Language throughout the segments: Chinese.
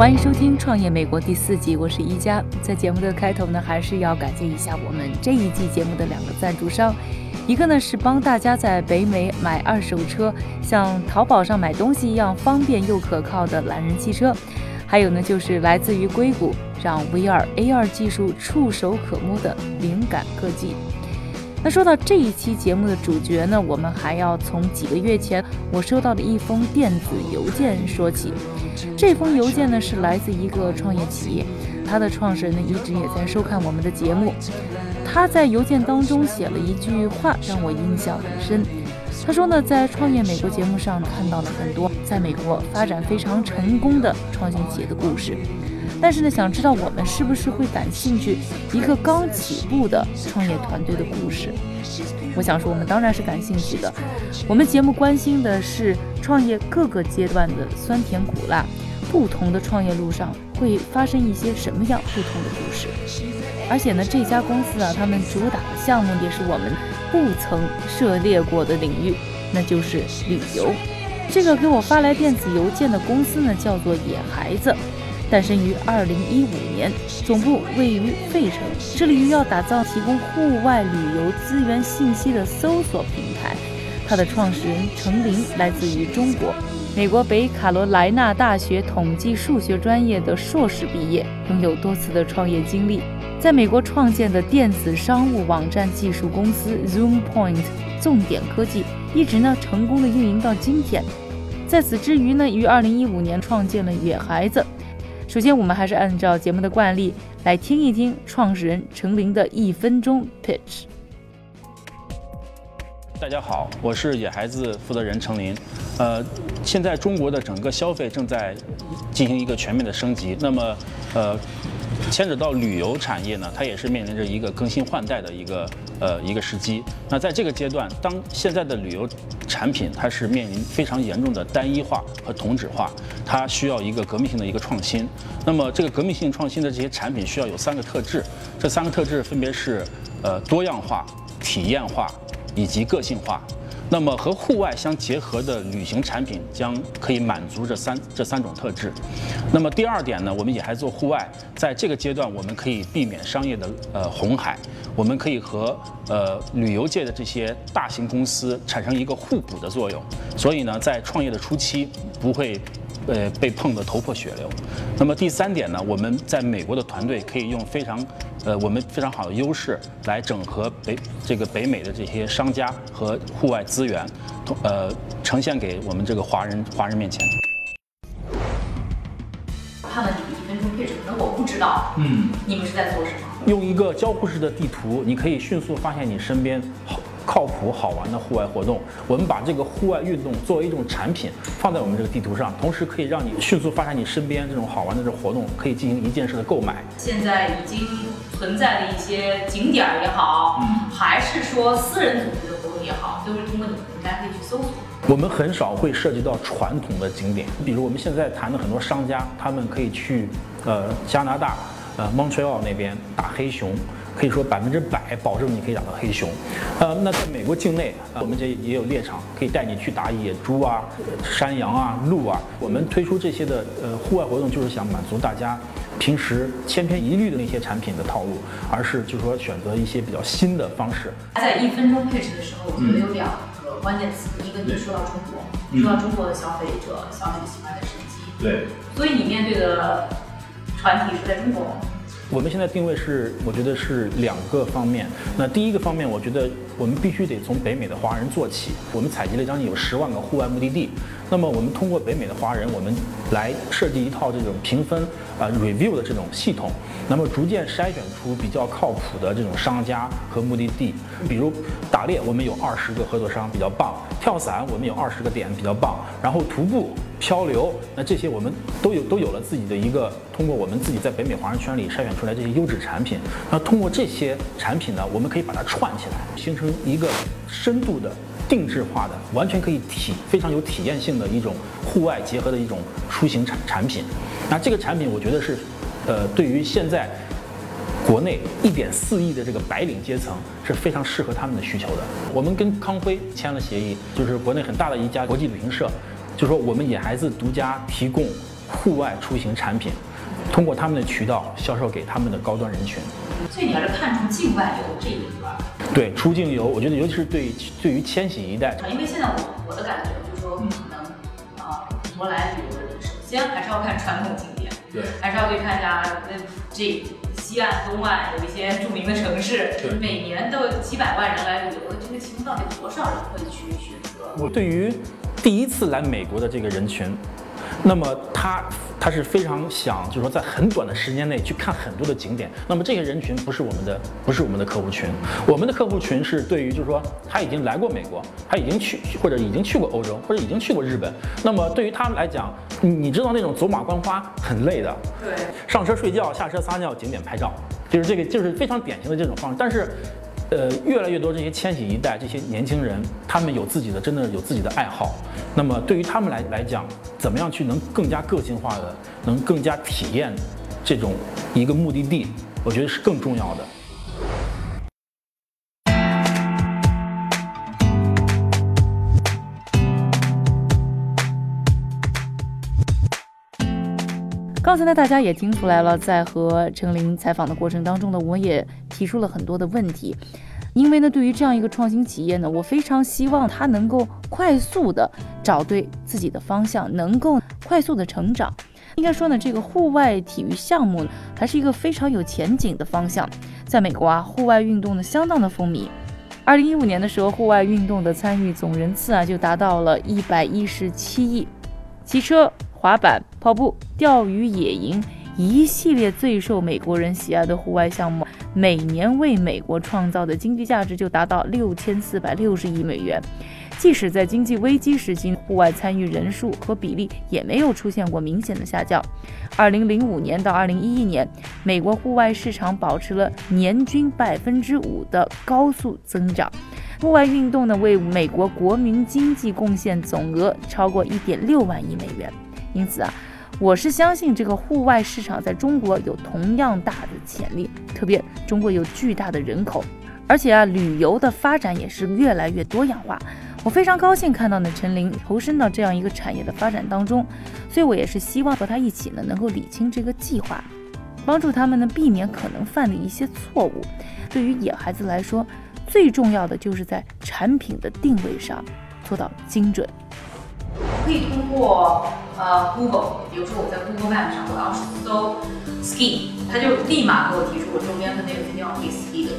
欢迎收听《创业美国》第四季，我是一加。在节目的开头呢，还是要感谢一下我们这一季节目的两个赞助商，一个呢是帮大家在北美买二手车，像淘宝上买东西一样方便又可靠的懒人汽车，还有呢就是来自于硅谷，让 VR、AR 技术触手可摸的灵感科技。那说到这一期节目的主角呢，我们还要从几个月前我收到的一封电子邮件说起。这封邮件呢是来自一个创业企业，它的创始人呢一直也在收看我们的节目。他在邮件当中写了一句话让我印象很深。他说呢，在创业美国节目上看到了很多在美国发展非常成功的创新企业的故事，但是呢，想知道我们是不是会感兴趣一个刚起步的创业团队的故事？我想说，我们当然是感兴趣的。我们节目关心的是创业各个阶段的酸甜苦辣，不同的创业路上会发生一些什么样不同的故事。而且呢，这家公司啊，他们主打的项目也是我们不曾涉猎过的领域，那就是旅游。这个给我发来电子邮件的公司呢，叫做野孩子。诞生于二零一五年，总部位于费城，致力于要打造提供户外旅游资源信息的搜索平台。它的创始人程琳来自于中国，美国北卡罗来纳大学统计数学专业的硕士毕业，拥有多次的创业经历。在美国创建的电子商务网站技术公司 Zoom Point 重点科技，一直呢成功的运营到今天。在此之余呢，于二零一五年创建了野孩子。首先，我们还是按照节目的惯例来听一听创始人程琳的一分钟 pitch。大家好，我是野孩子负责人程琳。呃，现在中国的整个消费正在进行一个全面的升级，那么，呃，牵扯到旅游产业呢，它也是面临着一个更新换代的一个呃一个时机。那在这个阶段，当现在的旅游产品它是面临非常严重的单一化和同质化，它需要一个革命性的一个创新。那么这个革命性创新的这些产品需要有三个特质，这三个特质分别是呃多样化、体验化。以及个性化，那么和户外相结合的旅行产品将可以满足这三这三种特质。那么第二点呢，我们也还做户外，在这个阶段我们可以避免商业的呃红海，我们可以和呃旅游界的这些大型公司产生一个互补的作用。所以呢，在创业的初期不会。呃，被碰得头破血流。那么第三点呢，我们在美国的团队可以用非常，呃，我们非常好的优势来整合北这个北美的这些商家和户外资源，呃，呈现给我们这个华人华人面前。看了你的一分钟 pitch，可能我不知道，嗯，你们是在做什么？用一个交互式的地图，你可以迅速发现你身边好。靠谱好玩的户外活动，我们把这个户外运动作为一种产品放在我们这个地图上，同时可以让你迅速发现你身边这种好玩的这种活动，可以进行一键式的购买。现在已经存在的一些景点也好，还是说私人组织的活动也好，都是通过你们平台可以去搜索。我们很少会涉及到传统的景点，比如我们现在谈的很多商家，他们可以去呃加拿大呃 Montreal 那边打黑熊。可以说百分之百保证你可以打到黑熊，呃，那在美国境内，我们这也有猎场，可以带你去打野猪啊、山羊啊、鹿啊。我们推出这些的呃户外活动，就是想满足大家平时千篇一律的那些产品的套路，而是就是说选择一些比较新的方式。在一分钟 pitch 的时候，我觉得有两个关键词，一个就是说到中国，说到中国的消费者消费喜欢的升级。对。所以你面对的团体是在中国。我们现在定位是，我觉得是两个方面。那第一个方面，我觉得我们必须得从北美的华人做起。我们采集了将近有十万个户外目的地，那么我们通过北美的华人，我们来设计一套这种评分啊、review 的这种系统。那么逐渐筛选出比较靠谱的这种商家和目的地。比如打猎，我们有二十个合作商比较棒；跳伞，我们有二十个点比较棒。然后徒步、漂流，那这些我们都有都有了自己的一个，通过我们自己在北美华人圈里筛选出来这些优质产品。那通过这些产品呢，我们可以把它串起来，形成一个深度的。定制化的，完全可以体非常有体验性的一种户外结合的一种出行产产品。那这个产品，我觉得是，呃，对于现在国内一点四亿的这个白领阶层是非常适合他们的需求的。我们跟康辉签了协议，就是国内很大的一家国际旅行社，就说我们野孩子独家提供户外出行产品，通过他们的渠道销售给他们的高端人群。所以你还是看重境外游这一块。对出境游，我觉得尤其是对对于千禧一代，因为现在我我的感觉就是说，可能啊，国来旅游的人，首先还是要看传统景点，对，还是要去看一下那这西岸、东岸有一些著名的城市，对，每年都有几百万人来旅游，这个其中到底多少人会去选择？我对于第一次来美国的这个人群。那么他他是非常想，就是说在很短的时间内去看很多的景点。那么这些人群不是我们的，不是我们的客户群。我们的客户群是对于，就是说他已经来过美国，他已经去或者已经去过欧洲，或者已经去过日本。那么对于他们来讲，你知道那种走马观花很累的，对，上车睡觉，下车撒尿，景点拍照，就是这个就是非常典型的这种方式。但是。呃，越来越多这些千禧一代这些年轻人，他们有自己的，真的有自己的爱好。那么对于他们来来讲，怎么样去能更加个性化的，能更加体验这种一个目的地，我觉得是更重要的。刚才呢，大家也听出来了，在和陈琳采访的过程当中呢，我也提出了很多的问题。因为呢，对于这样一个创新企业呢，我非常希望它能够快速的找对自己的方向，能够快速的成长。应该说呢，这个户外体育项目还是一个非常有前景的方向。在美国啊，户外运动呢相当的风靡。二零一五年的时候，户外运动的参与总人次啊就达到了一百一十七亿，骑车。滑板、跑步、钓鱼、野营，一系列最受美国人喜爱的户外项目，每年为美国创造的经济价值就达到六千四百六十亿美元。即使在经济危机时期，户外参与人数和比例也没有出现过明显的下降。二零零五年到二零一一年，美国户外市场保持了年均百分之五的高速增长。户外运动呢，为美国国民经济贡献总额超过一点六万亿美元。因此啊，我是相信这个户外市场在中国有同样大的潜力，特别中国有巨大的人口，而且啊，旅游的发展也是越来越多样化。我非常高兴看到呢，陈琳投身到这样一个产业的发展当中，所以我也是希望和他一起呢，能够理清这个计划，帮助他们呢避免可能犯的一些错误。对于野孩子来说，最重要的就是在产品的定位上做到精准。可以通过呃 Google，比如说我在 Google Map 上，我要是搜 ski，它就立马给我提出我周边的那个地方可以 ski 的，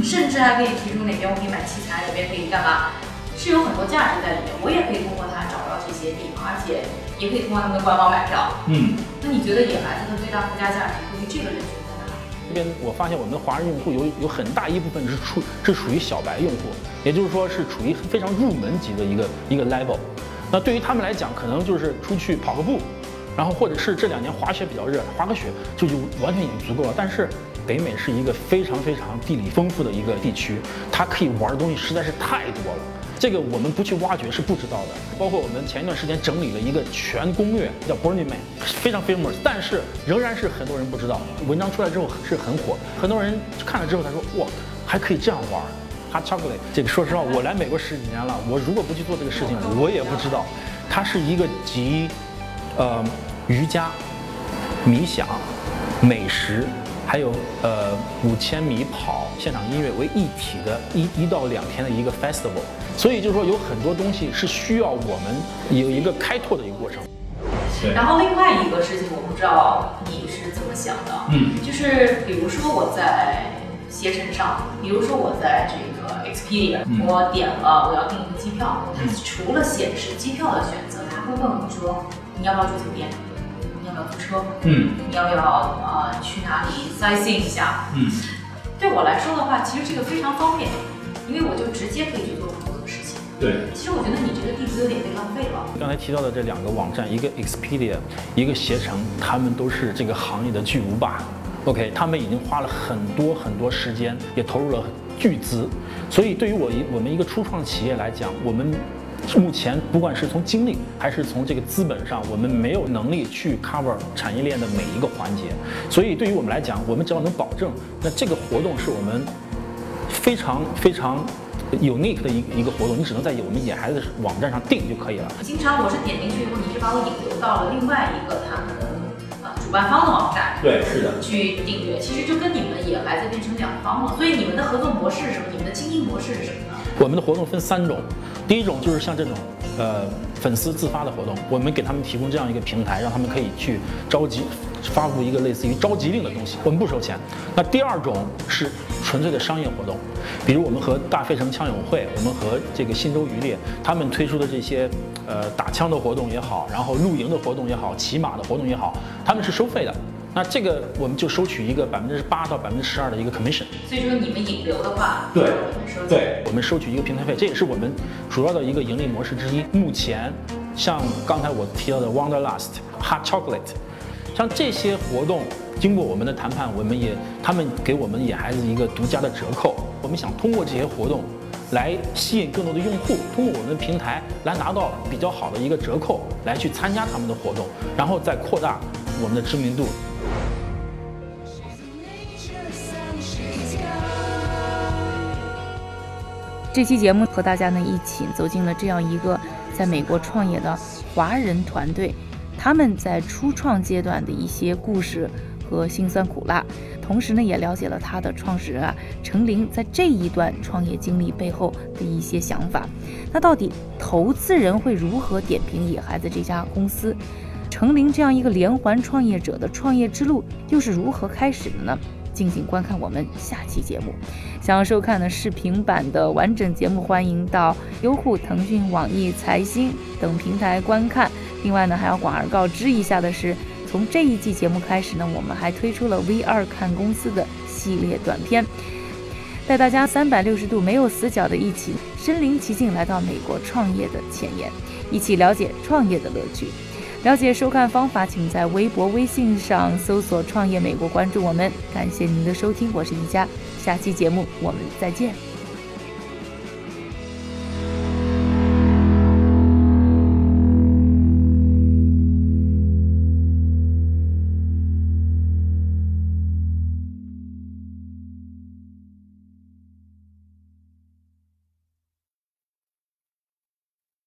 甚至还可以提出哪边我可以买器材，哪边可以干嘛，是有很多价值在里面。我也可以通过它找到这些地方，而且也可以通过他们的官网买票。嗯，那你觉得野孩子的最大附加价值对于这个人群在哪？这边我发现我们的华人用户有有很大一部分是处是属于小白用户，也就是说是处于非常入门级的一个一个 level。那对于他们来讲，可能就是出去跑个步，然后或者是这两年滑雪比较热，滑个雪就就完全已经足够了。但是北美是一个非常非常地理丰富的一个地区，它可以玩的东西实在是太多了。这个我们不去挖掘是不知道的。包括我们前一段时间整理了一个全攻略，叫 Burning Man，非常 famous，但是仍然是很多人不知道。文章出来之后是很火，很多人看了之后他说哇，还可以这样玩。Hot chocolate，这个说实话，我来美国十几年了，我如果不去做这个事情，我也不知道。它是一个集，呃，瑜伽、冥想、美食，还有呃五千米跑、现场音乐为一体的一一到两天的一个 festival。所以就是说，有很多东西是需要我们有一个开拓的一个过程。然后另外一个事情，我不知道你是怎么想的，嗯，就是比如说我在携程上，比如说我在这个。Expedia，我点了我要订一个机票，它除了显示机票的选择，它会问我说你要不要住酒店，你要不要租车？嗯你要不要呃去哪里 sightseeing 一下？嗯，对我来说的话，其实这个非常方便，因为我就直接可以去做很多的事情。对。其实我觉得你这个地址有点被浪费了。刚才提到的这两个网站，一个 Expedia，一个携程，他们都是这个行业的巨无霸。OK，他们已经花了很多很多时间，也投入了巨资，所以对于我一我们一个初创企业来讲，我们目前不管是从精力还是从这个资本上，我们没有能力去 cover 产业链的每一个环节。所以对于我们来讲，我们只要能保证，那这个活动是我们非常非常 unique 的一一个活动，你只能在我们野孩子网站上订就可以了。经常我是点进去以后，你是把我引流到了另外一个他可能呃主办方的网站。对，是的。去订阅，其实就跟你们也来自变成两方了。所以你们的合作模式是什么？你们的经营模式是什么呢？我们的活动分三种，第一种就是像这种，呃，粉丝自发的活动，我们给他们提供这样一个平台，让他们可以去召集、发布一个类似于召集令的东西，我们不收钱。那第二种是纯粹的商业活动，比如我们和大费城枪友会，我们和这个新洲渔猎，他们推出的这些，呃，打枪的活动也好，然后露营的活动也好，骑马的活动也好，他们是收费的。那这个我们就收取一个百分之八到百分之十二的一个 commission。所以说你们引流的话，对我们收钱对，我们收取一个平台费，这也是我们主要的一个盈利模式之一。目前，像刚才我提到的 Wanderlust、Hot Chocolate，像这些活动，经过我们的谈判，我们也他们给我们野孩子一个独家的折扣。我们想通过这些活动，来吸引更多的用户，通过我们的平台来拿到比较好的一个折扣，来去参加他们的活动，然后再扩大我们的知名度。这期节目和大家呢一起走进了这样一个在美国创业的华人团队，他们在初创阶段的一些故事和辛酸苦辣，同时呢也了解了他的创始人啊程琳在这一段创业经历背后的一些想法。那到底投资人会如何点评野孩子这家公司？程琳这样一个连环创业者的创业之路又是如何开始的呢？敬请观看我们下期节目。想要收看的视频版的完整节目，欢迎到优酷、腾讯、网易、财新等平台观看。另外呢，还要广而告之一下的是，从这一季节目开始呢，我们还推出了 V 二看公司的系列短片，带大家三百六十度没有死角的一起身临其境来到美国创业的前沿，一起了解创业的乐趣。了解收看方法，请在微博、微信上搜索“创业美国”，关注我们。感谢您的收听，我是宜佳，下期节目我们再见。